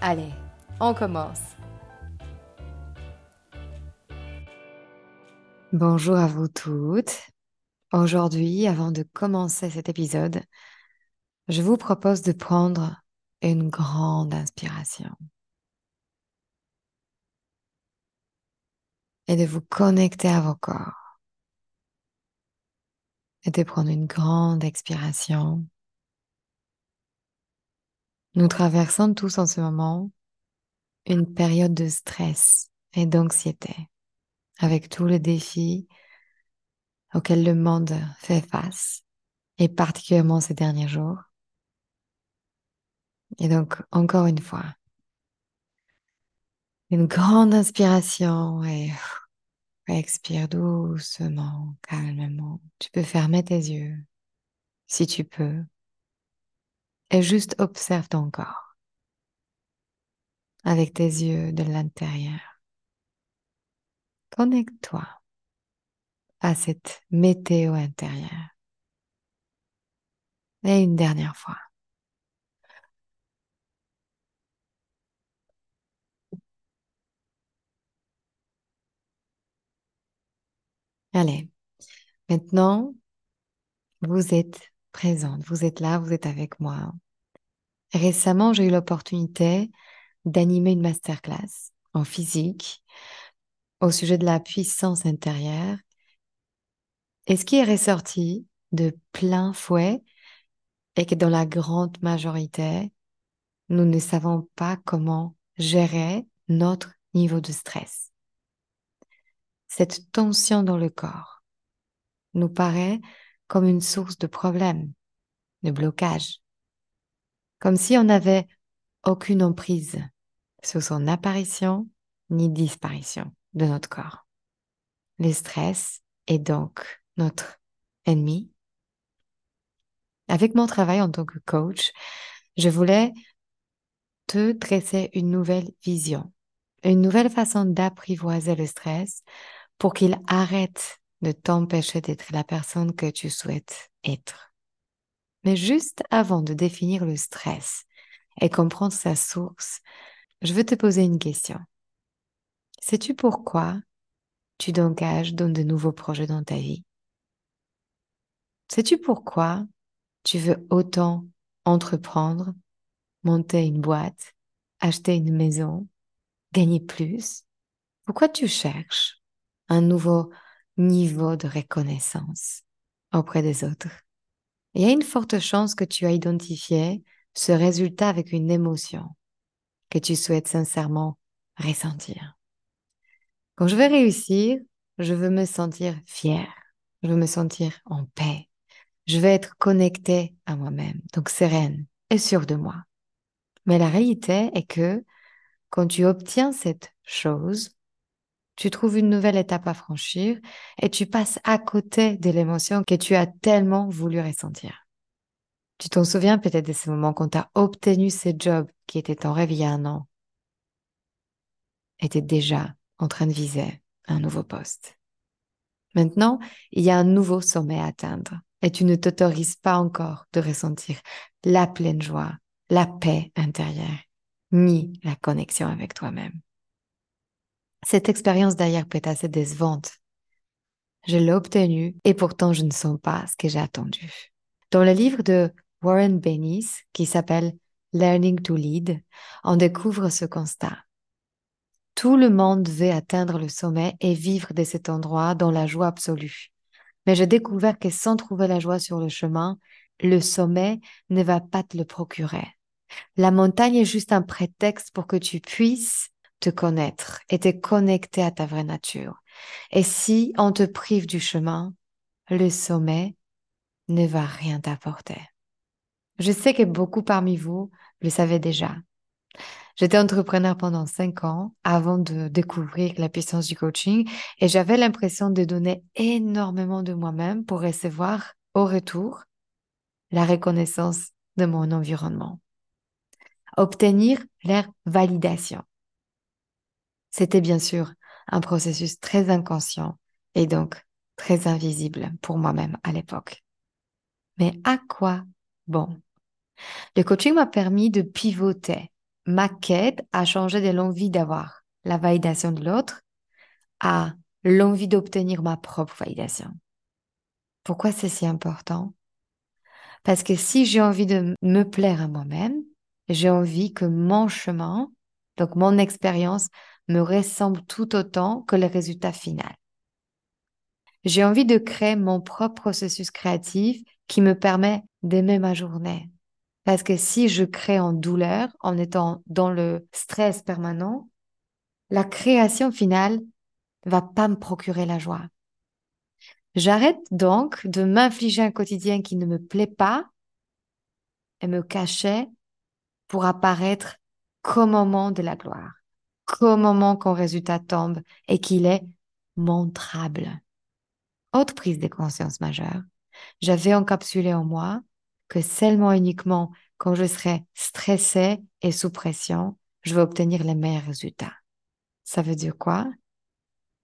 Allez, on commence. Bonjour à vous toutes. Aujourd'hui, avant de commencer cet épisode, je vous propose de prendre une grande inspiration et de vous connecter à vos corps et de prendre une grande expiration nous traversons tous en ce moment une période de stress et d'anxiété avec tous les défis auxquels le monde fait face et particulièrement ces derniers jours. Et donc, encore une fois, une grande inspiration et expire doucement, calmement. Tu peux fermer tes yeux si tu peux et juste observe ton corps avec tes yeux de l'intérieur. Connecte-toi à cette météo intérieure. Et une dernière fois. Allez, maintenant, vous êtes présente, vous êtes là, vous êtes avec moi. Récemment, j'ai eu l'opportunité d'animer une masterclass en physique au sujet de la puissance intérieure. Et ce qui est ressorti de plein fouet est que dans la grande majorité, nous ne savons pas comment gérer notre niveau de stress. Cette tension dans le corps nous paraît comme une source de problème, de blocage, comme si on n'avait aucune emprise sur son apparition ni disparition de notre corps. Le stress est donc notre ennemi. Avec mon travail en tant que coach, je voulais te dresser une nouvelle vision, une nouvelle façon d'apprivoiser le stress pour qu'il arrête de t'empêcher d'être la personne que tu souhaites être. Mais juste avant de définir le stress et comprendre sa source, je veux te poser une question. Sais-tu pourquoi tu t'engages dans de nouveaux projets dans ta vie? Sais-tu pourquoi tu veux autant entreprendre, monter une boîte, acheter une maison, gagner plus? Pourquoi tu cherches un nouveau niveau de reconnaissance auprès des autres? Il y a une forte chance que tu as identifié ce résultat avec une émotion que tu souhaites sincèrement ressentir. Quand je veux réussir, je veux me sentir fière, je veux me sentir en paix, je veux être connectée à moi-même, donc sereine et sûre de moi. Mais la réalité est que quand tu obtiens cette chose, tu trouves une nouvelle étape à franchir et tu passes à côté de l'émotion que tu as tellement voulu ressentir. Tu t'en souviens peut-être de ce moment quand tu as obtenu ce job qui était ton rêve il y a un an? Et tu déjà en train de viser un nouveau poste. Maintenant, il y a un nouveau sommet à atteindre et tu ne t'autorises pas encore de ressentir la pleine joie, la paix intérieure, ni la connexion avec toi-même. Cette expérience d'ailleurs peut être assez décevante. Je l'ai obtenue et pourtant je ne sens pas ce que j'ai attendu. Dans le livre de Warren Bennis qui s'appelle Learning to Lead, on découvre ce constat. Tout le monde veut atteindre le sommet et vivre de cet endroit dans la joie absolue. Mais j'ai découvert que sans trouver la joie sur le chemin, le sommet ne va pas te le procurer. La montagne est juste un prétexte pour que tu puisses te connaître et te connecter à ta vraie nature. Et si on te prive du chemin, le sommet ne va rien t'apporter. Je sais que beaucoup parmi vous le savez déjà. J'étais entrepreneur pendant cinq ans avant de découvrir la puissance du coaching et j'avais l'impression de donner énormément de moi-même pour recevoir au retour la reconnaissance de mon environnement. Obtenir leur validation. C'était bien sûr un processus très inconscient et donc très invisible pour moi-même à l'époque. Mais à quoi bon? Le coaching m'a permis de pivoter ma quête a changé de l'envie d'avoir la validation de l'autre à l'envie d'obtenir ma propre validation. Pourquoi c'est si important? Parce que si j'ai envie de me plaire à moi-même, j'ai envie que mon chemin, donc mon expérience, me ressemble tout autant que le résultat final. J'ai envie de créer mon propre processus créatif qui me permet d'aimer ma journée, parce que si je crée en douleur, en étant dans le stress permanent, la création finale va pas me procurer la joie. J'arrête donc de m'infliger un quotidien qui ne me plaît pas et me cacher pour apparaître qu'au moment de la gloire, qu'au moment qu'un résultat tombe et qu'il est montrable. Autre prise de conscience majeure, j'avais encapsulé en moi que seulement uniquement quand je serai stressée et sous pression, je vais obtenir les meilleurs résultats. Ça veut dire quoi?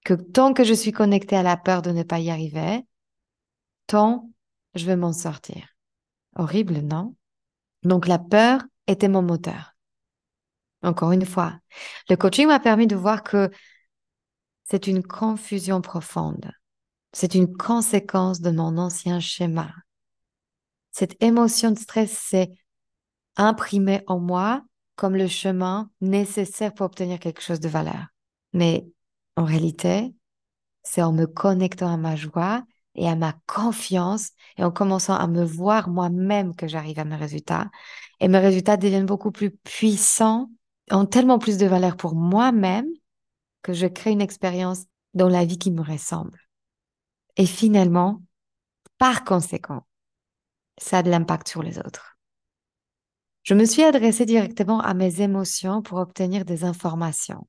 Que tant que je suis connectée à la peur de ne pas y arriver, tant je vais m'en sortir. Horrible, non? Donc la peur était mon moteur. Encore une fois, le coaching m'a permis de voir que c'est une confusion profonde. C'est une conséquence de mon ancien schéma cette émotion de stress s'est imprimée en moi comme le chemin nécessaire pour obtenir quelque chose de valeur. Mais en réalité, c'est en me connectant à ma joie et à ma confiance et en commençant à me voir moi-même que j'arrive à mes résultats. Et mes résultats deviennent beaucoup plus puissants, ont tellement plus de valeur pour moi-même que je crée une expérience dans la vie qui me ressemble. Et finalement, par conséquent, ça a de l'impact sur les autres. Je me suis adressée directement à mes émotions pour obtenir des informations,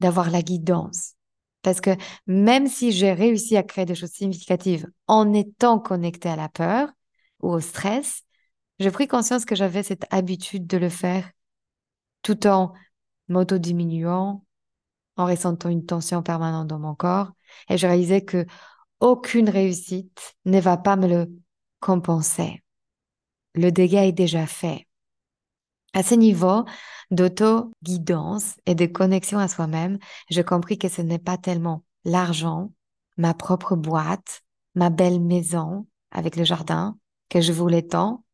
d'avoir la guidance. Parce que même si j'ai réussi à créer des choses significatives en étant connectée à la peur ou au stress, j'ai pris conscience que j'avais cette habitude de le faire tout en m'auto-diminuant, en ressentant une tension permanente dans mon corps. Et je réalisais que aucune réussite ne va pas me le compenser. Le dégât est déjà fait. À ce niveau d'auto-guidance et de connexion à soi-même, j'ai compris que ce n'est pas tellement l'argent, ma propre boîte, ma belle maison avec le jardin que je voulais tant,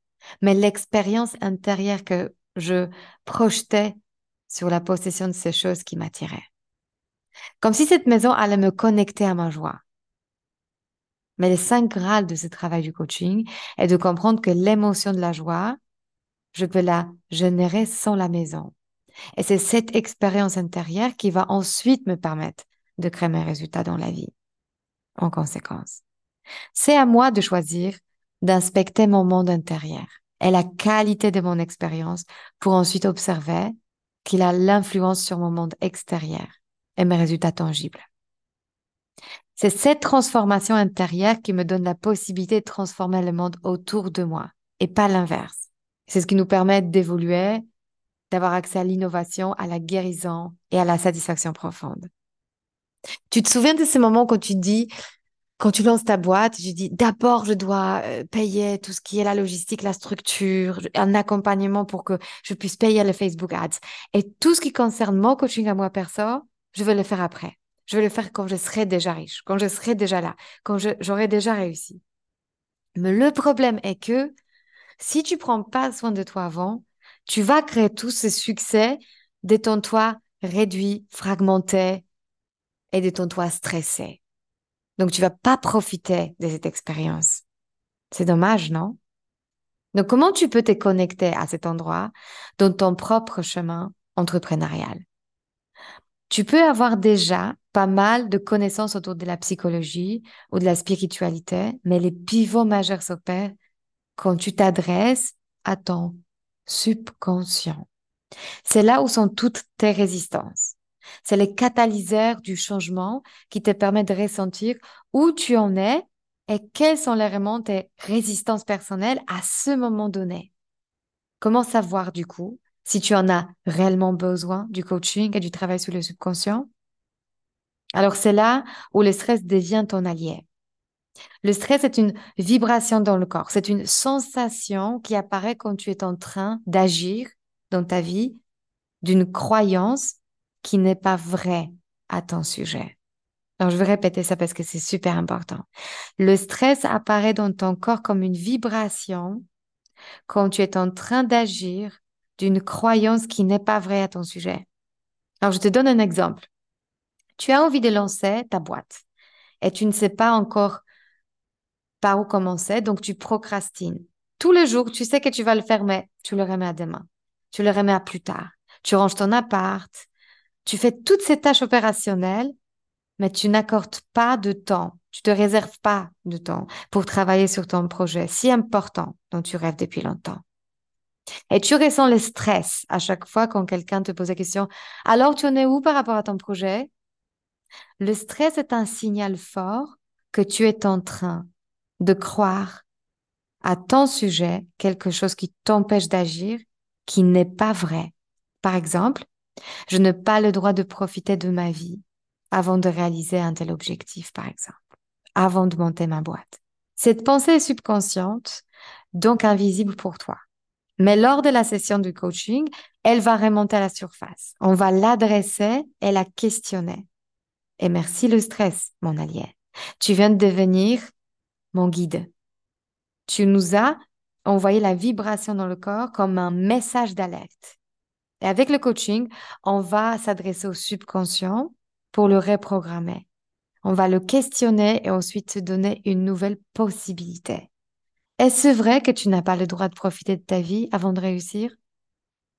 mais l'expérience intérieure que je projetais sur la possession de ces choses qui m'attiraient. Comme si cette maison allait me connecter à ma joie. Mais les cinq grades de ce travail du coaching est de comprendre que l'émotion de la joie, je peux la générer sans la maison. Et c'est cette expérience intérieure qui va ensuite me permettre de créer mes résultats dans la vie. En conséquence, c'est à moi de choisir d'inspecter mon monde intérieur et la qualité de mon expérience pour ensuite observer qu'il a l'influence sur mon monde extérieur et mes résultats tangibles. C'est cette transformation intérieure qui me donne la possibilité de transformer le monde autour de moi et pas l'inverse. C'est ce qui nous permet d'évoluer, d'avoir accès à l'innovation, à la guérison et à la satisfaction profonde. Tu te souviens de ces moments quand tu dis, quand tu lances ta boîte, tu dis d'abord je dois euh, payer tout ce qui est la logistique, la structure, un accompagnement pour que je puisse payer le Facebook Ads. Et tout ce qui concerne mon coaching à moi perso, je vais le faire après. Je vais le faire quand je serai déjà riche, quand je serai déjà là, quand j'aurai déjà réussi. Mais le problème est que si tu prends pas soin de toi avant, tu vas créer tout ce succès toit réduit, fragmenté et toit stressé. Donc, tu vas pas profiter de cette expérience. C'est dommage, non? Donc, comment tu peux te connecter à cet endroit dans ton propre chemin entrepreneurial? Tu peux avoir déjà pas mal de connaissances autour de la psychologie ou de la spiritualité, mais les pivots majeurs s'opèrent quand tu t'adresses à ton subconscient. C'est là où sont toutes tes résistances. C'est les catalyseurs du changement qui te permettent de ressentir où tu en es et quelles sont vraiment tes résistances personnelles à ce moment donné. Comment savoir du coup si tu en as réellement besoin du coaching et du travail sur le subconscient? Alors c'est là où le stress devient ton allié. Le stress est une vibration dans le corps, c'est une sensation qui apparaît quand tu es en train d'agir dans ta vie d'une croyance qui n'est pas vraie à ton sujet. Alors, je vais répéter ça parce que c'est super important. Le stress apparaît dans ton corps comme une vibration quand tu es en train d'agir d'une croyance qui n'est pas vraie à ton sujet. Alors, je te donne un exemple. Tu as envie de lancer ta boîte et tu ne sais pas encore par où commencer, donc tu procrastines. Tous les jours, tu sais que tu vas le faire, mais tu le remets à demain. Tu le remets à plus tard. Tu ranges ton appart. Tu fais toutes ces tâches opérationnelles, mais tu n'accordes pas de temps. Tu te réserves pas de temps pour travailler sur ton projet si important dont tu rêves depuis longtemps. Et tu ressens le stress à chaque fois quand quelqu'un te pose la question, alors tu en es où par rapport à ton projet? Le stress est un signal fort que tu es en train de croire à ton sujet quelque chose qui t'empêche d'agir, qui n'est pas vrai. Par exemple, je n'ai pas le droit de profiter de ma vie avant de réaliser un tel objectif, par exemple, avant de monter ma boîte. Cette pensée est subconsciente, donc invisible pour toi. Mais lors de la session du coaching, elle va remonter à la surface. On va l'adresser et la questionner. Et merci le stress, mon allié. Tu viens de devenir mon guide. Tu nous as envoyé la vibration dans le corps comme un message d'alerte. Et avec le coaching, on va s'adresser au subconscient pour le reprogrammer. On va le questionner et ensuite se donner une nouvelle possibilité. Est-ce vrai que tu n'as pas le droit de profiter de ta vie avant de réussir?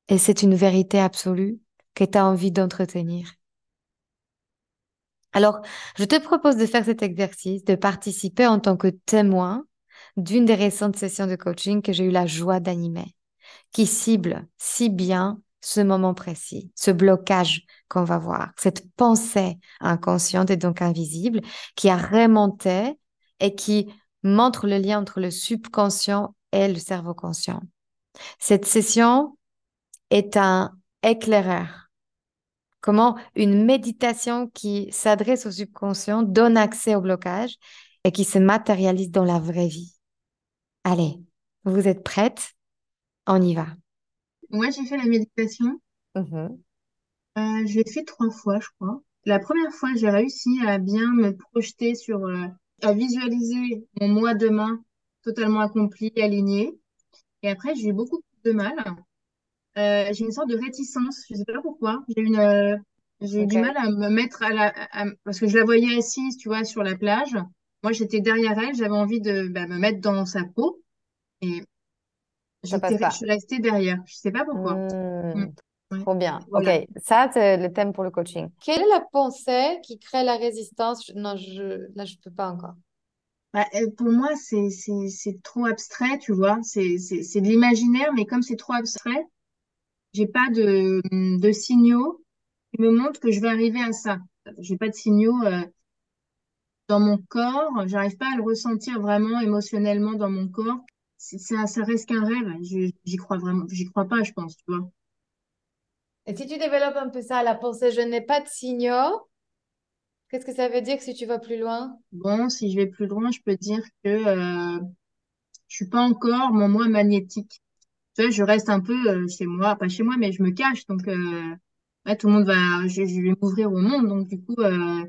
Et c'est une vérité absolue que tu as envie d'entretenir. Alors, je te propose de faire cet exercice, de participer en tant que témoin d'une des récentes sessions de coaching que j'ai eu la joie d'animer, qui cible si bien ce moment précis, ce blocage qu'on va voir, cette pensée inconsciente et donc invisible qui a remonté et qui montre le lien entre le subconscient et le cerveau conscient. Cette session est un éclaireur Comment une méditation qui s'adresse au subconscient donne accès au blocage et qui se matérialise dans la vraie vie. Allez, vous êtes prête On y va. Moi, j'ai fait la méditation. Mm-hmm. Euh, je l'ai fait trois fois, je crois. La première fois, j'ai réussi à bien me projeter sur, euh, à visualiser mon moi demain totalement accompli, aligné. Et après, j'ai eu beaucoup de mal euh, j'ai une sorte de réticence, je sais pas pourquoi. J'ai une, euh, j'ai eu du mal à me mettre à la, parce que je la voyais assise, tu vois, sur la plage. Moi, j'étais derrière elle, j'avais envie de bah, me mettre dans sa peau et je suis restée derrière. Je sais pas pourquoi. Hmm. Hmm. Trop bien. Ok, ça c'est le thème pour le coaching. Quelle est la pensée qui crée la résistance? Non, je, là je peux pas encore. Bah, euh, pour moi, c'est c'est trop abstrait, tu vois. C'est de l'imaginaire, mais comme c'est trop abstrait, j'ai pas de, de signaux qui me montrent que je vais arriver à ça. J'ai pas de signaux euh, dans mon corps. J'arrive pas à le ressentir vraiment émotionnellement dans mon corps. Ça, ça reste qu'un rêve. J'y crois vraiment. J'y crois pas, je pense, tu vois. Et si tu développes un peu ça, la pensée, je n'ai pas de signaux, qu'est-ce que ça veut dire si tu vas plus loin? Bon, si je vais plus loin, je peux dire que euh, je suis pas encore mon moi magnétique tu vois, je reste un peu euh, chez moi, pas chez moi, mais je me cache. Donc, euh, tout le monde va, je, vais m'ouvrir au monde. Donc, du coup, euh,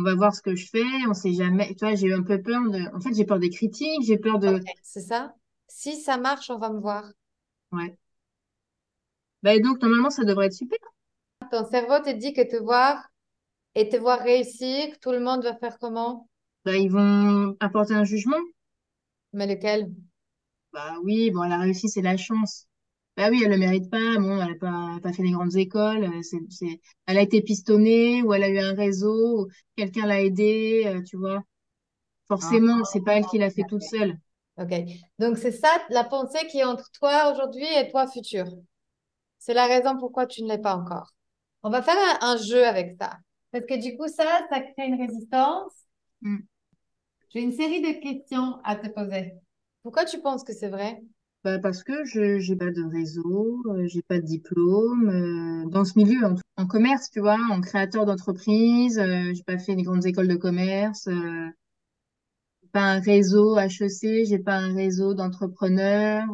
on va voir ce que je fais. On sait jamais. Tu vois, j'ai un peu peur de. En fait, j'ai peur des critiques. J'ai peur de. c'est ça. Si ça marche, on va me voir. Ouais. Bah, donc, normalement, ça devrait être super. Ton cerveau te dit que te voir et te voir réussir, tout le monde va faire comment? Bah, ils vont apporter un jugement. Mais lequel? Bah oui, bon, elle a réussi, c'est la chance. Bah oui, elle le mérite pas. Bon, elle a pas, pas fait les grandes écoles. euh, C'est, c'est... Elle a été pistonnée ou elle a eu un réseau, ou quelqu'un l'a aidée, euh, tu vois. Ah, Forcément, c'est pas elle qui l'a fait toute seule. Ok. Donc, c'est ça la pensée qui est entre toi aujourd'hui et toi futur. C'est la raison pourquoi tu ne l'es pas encore. On va faire un, un jeu avec ça. Parce que du coup, ça, ça crée une résistance. Mm. J'ai une série de questions à te poser. Pourquoi tu penses que c'est vrai? Bah, parce que je j'ai pas de réseau, euh, j'ai pas de diplôme euh, dans ce milieu en, en commerce, tu vois, en créateur d'entreprise, euh, j'ai pas fait des grandes écoles de commerce, euh, j'ai pas un réseau HEC, j'ai pas un réseau d'entrepreneurs.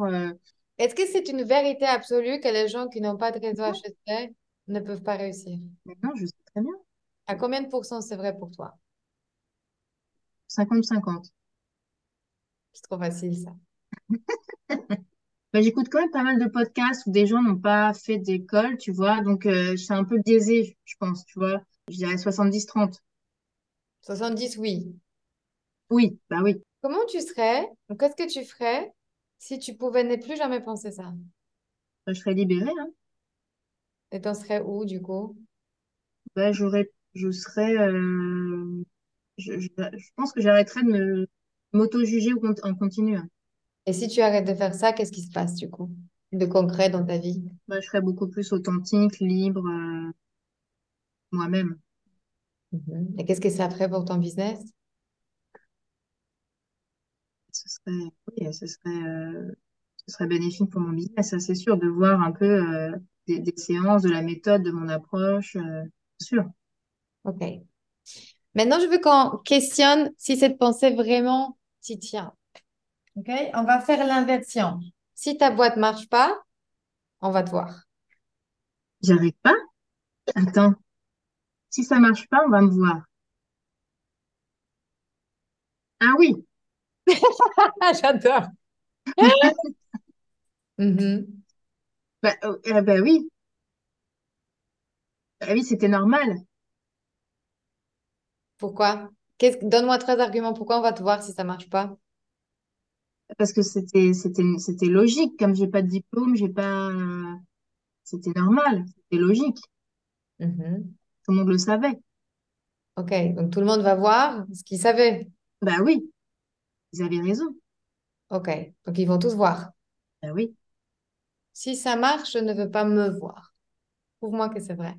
Est-ce que c'est une vérité absolue que les gens qui n'ont pas de réseau HEC ne peuvent pas réussir? Maintenant, je sais très bien, À combien de pourcents c'est vrai pour toi? 50-50. C'est trop facile, ça. Bah, j'écoute quand même pas mal de podcasts où des gens n'ont pas fait d'école, tu vois, donc euh, je suis un peu biaisée, je pense, tu vois. Je dirais 70-30. 70, oui. Oui, bah oui. Comment tu serais, ou qu'est-ce que tu ferais si tu pouvais ne plus jamais penser ça? Bah, je serais libérée, hein. Et t'en serais où, du coup? Bah, j'aurais, je serais, euh, je, je, je pense que j'arrêterais de me m'auto-juger en continu. hein. Et si tu arrêtes de faire ça, qu'est-ce qui se passe, du coup, de concret dans ta vie? Bah, je serais beaucoup plus authentique, libre, euh, moi-même. Mhm. Et qu'est-ce que ça ferait pour ton business? Ce serait, oui, ce serait, euh, ce serait bénéfique pour mon business, ça c'est sûr, de voir un peu euh, des, des séances, de la méthode, de mon approche, sûr. Ok. Maintenant, je veux qu'on questionne si cette pensée vraiment t'y tient. Ok? On va faire l'inversion. Si ta boîte marche pas, on va te voir. J'arrive pas? Attends, si ça marche pas, on va me voir. Ah oui, J'adore. Bah, euh, ben oui, ah oui, c'était normal. Pourquoi? Donne-moi trois arguments pourquoi on va te voir si ça marche pas? Parce que c'était, c'était, c'était logique. Comme j'ai pas de diplôme, j'ai pas, c'était normal. C'était logique. Mhm. Tout le monde le savait. Ok, donc tout le monde va voir ce qu'ils savaient. Bah oui, ils avaient raison. Ok, donc ils vont tous voir. Bah oui. Si ça marche, je ne veux pas me voir. Prouve-moi que c'est vrai.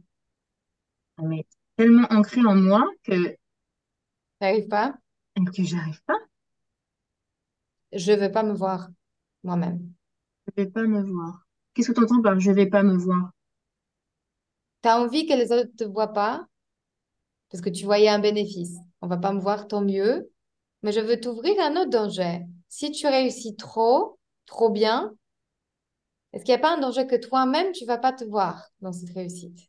Mais tellement ancré en moi que, T'arrives pas? que j'arrive pas. Je veux pas me voir moi-même. Je vais pas me voir. Qu'est-ce que tu entends par je vais pas me voir? T'as envie que les autres te voient pas? Parce que tu voyais un bénéfice. On va pas me voir, tant mieux. Mais je veux t'ouvrir un autre danger. Si tu réussis trop, trop bien, est-ce qu'il n'y a pas un danger que toi-même, tu vas pas te voir dans cette réussite?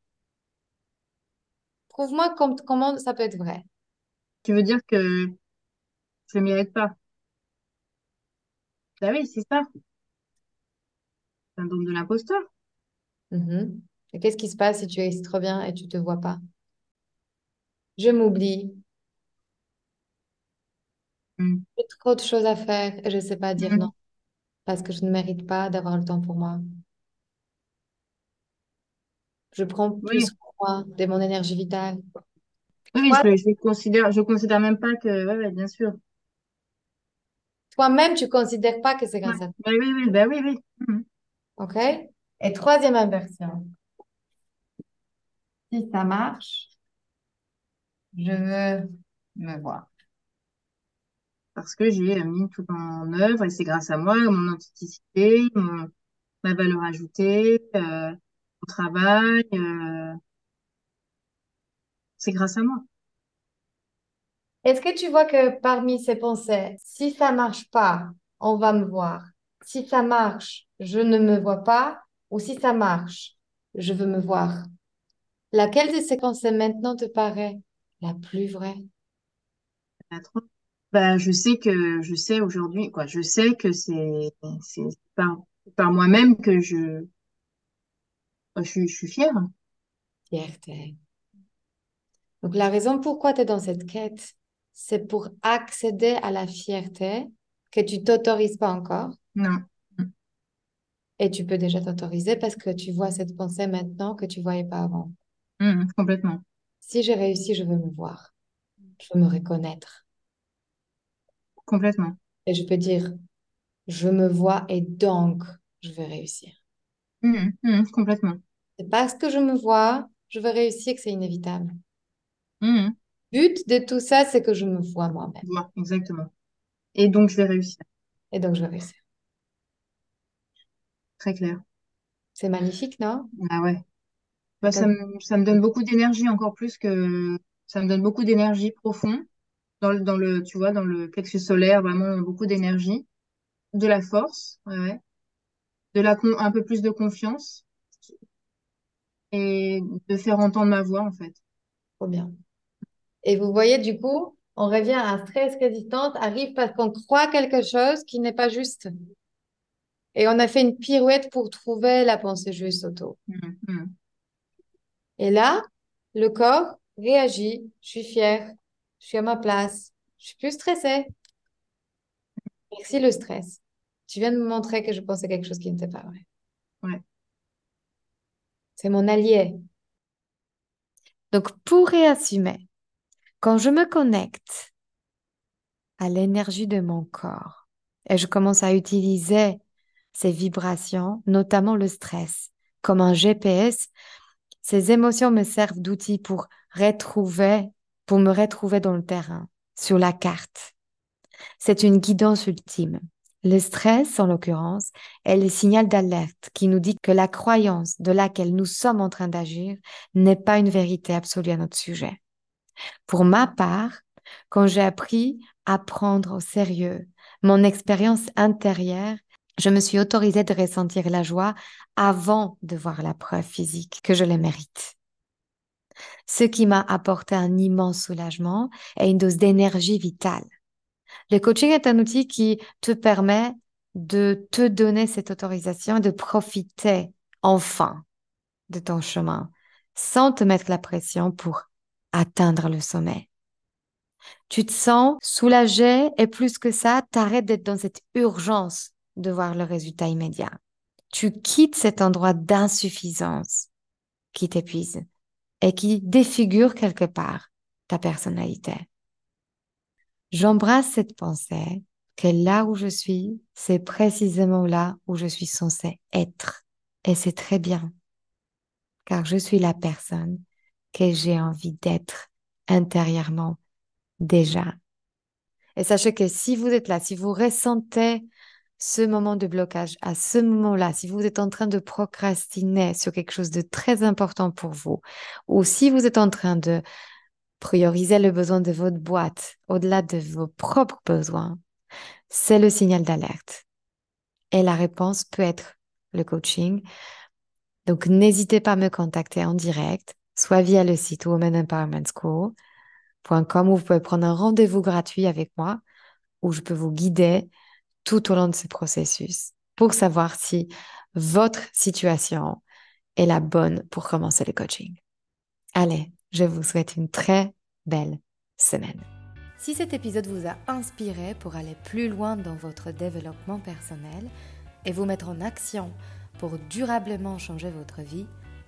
Prouve-moi com- comment ça peut être vrai. Tu veux dire que je ne mérite pas? Bah oui, c'est ça. Syndrome de l'imposteur. Mhm. Et qu'est-ce qui se passe si tu réussis trop bien et tu te vois pas? Je m'oublie. Mm. J'ai trop de choses à faire et je sais pas dire non Mm. parce que je ne mérite pas d'avoir le temps pour moi. Je prends plus Oui, de moi, de mon énergie vitale. oui, je, je considère, je considère même pas que, ouais, ouais, bien sûr. Toi-même, tu considères pas que c'est Ouais. grâce à toi. Bah oui, oui, bah oui, oui. Mm. OK? Et troisième inversion. Si ça marche, je veux me voir. Parce que j'ai mis tout en œuvre et c'est grâce à moi, mon authenticité, mon, ma valeur ajoutée, euh, mon travail, euh, c'est grâce à moi. Est-ce que tu vois que parmi ces pensées, si ça marche pas, on va me voir? Si ça marche, je ne me vois pas. Ou si ça marche, je veux me voir? Laquelle de ces pensées maintenant te paraît la plus vraie? Bah, je sais que, je sais aujourd'hui, quoi, je sais que c'est, c'est par, par moi-même que je, je, suis, je suis fière. Fierté. Donc la raison pourquoi tu es dans cette quête, c'est pour accéder à la fierté que tu t'autorises pas encore. Non. Et tu peux déjà t'autoriser parce que tu vois cette pensée maintenant que tu voyais pas avant. Mmh, complètement. Si j'ai réussi, je veux me voir. Je veux me reconnaître. Complètement. Et je peux dire, je me vois et donc je vais réussir. Mmh, mmh, complètement. C'est parce que je me vois, je vais réussir que c'est inévitable. Le but de tout ça, c'est que je me vois moi-même. exactement. Et donc je vais réussir. Et donc je vais réussir. Très clair. C'est magnifique, non? Ah ouais. Bah, ça, me, ça me donne beaucoup d'énergie, encore plus que ça me donne beaucoup d'énergie profonde dans le, dans le, tu vois, dans le plexus solaire, vraiment beaucoup d'énergie, de la force, ouais, de la un peu plus de confiance et de faire entendre ma voix en fait. Trop bien. Et vous voyez, du coup, on revient à stress résistance arrive parce qu'on croit quelque chose qui n'est pas juste. Et on a fait une pirouette pour trouver la pensée juste auto. Mmh, mmh. Et là, le corps réagit. Je suis fière. Je suis à ma place. Je suis plus stressée. Merci le stress. Tu viens de me montrer que je pensais quelque chose qui n'était pas vrai. Ouais. C'est mon allié. Donc, pour réassumer, quand je me connecte à l'énergie de mon corps et je commence à utiliser ces vibrations, notamment le stress, comme un GPS. Ces émotions me servent d'outil pour retrouver, pour me retrouver dans le terrain, sur la carte. C'est une guidance ultime. Le stress, en l'occurrence, est le signal d'alerte qui nous dit que la croyance de laquelle nous sommes en train d'agir n'est pas une vérité absolue à notre sujet. Pour ma part, quand j'ai appris à prendre au sérieux mon expérience intérieure je me suis autorisée de ressentir la joie avant de voir la preuve physique que je le mérite. Ce qui m'a apporté un immense soulagement et une dose d'énergie vitale. Le coaching est un outil qui te permet de te donner cette autorisation et de profiter enfin de ton chemin sans te mettre la pression pour atteindre le sommet. Tu te sens soulagé et plus que ça, t'arrêtes d'être dans cette urgence de voir le résultat immédiat. Tu quittes cet endroit d'insuffisance qui t'épuise et qui défigure quelque part ta personnalité. J'embrasse cette pensée que là où je suis, c'est précisément là où je suis censée être. Et c'est très bien, car je suis la personne que j'ai envie d'être intérieurement déjà. Et sachez que si vous êtes là, si vous ressentez ce moment de blocage, à ce moment-là, si vous êtes en train de procrastiner sur quelque chose de très important pour vous, ou si vous êtes en train de prioriser le besoin de votre boîte au-delà de vos propres besoins, c'est le signal d'alerte. Et la réponse peut être le coaching. Donc, n'hésitez pas à me contacter en direct, soit via le site Women Empowerment School.com où vous pouvez prendre un rendez-vous gratuit avec moi où je peux vous guider tout au long de ce processus pour savoir si votre situation est la bonne pour commencer le coaching. Allez, je vous souhaite une très belle semaine. Si cet épisode vous a inspiré pour aller plus loin dans votre développement personnel et vous mettre en action pour durablement changer votre vie,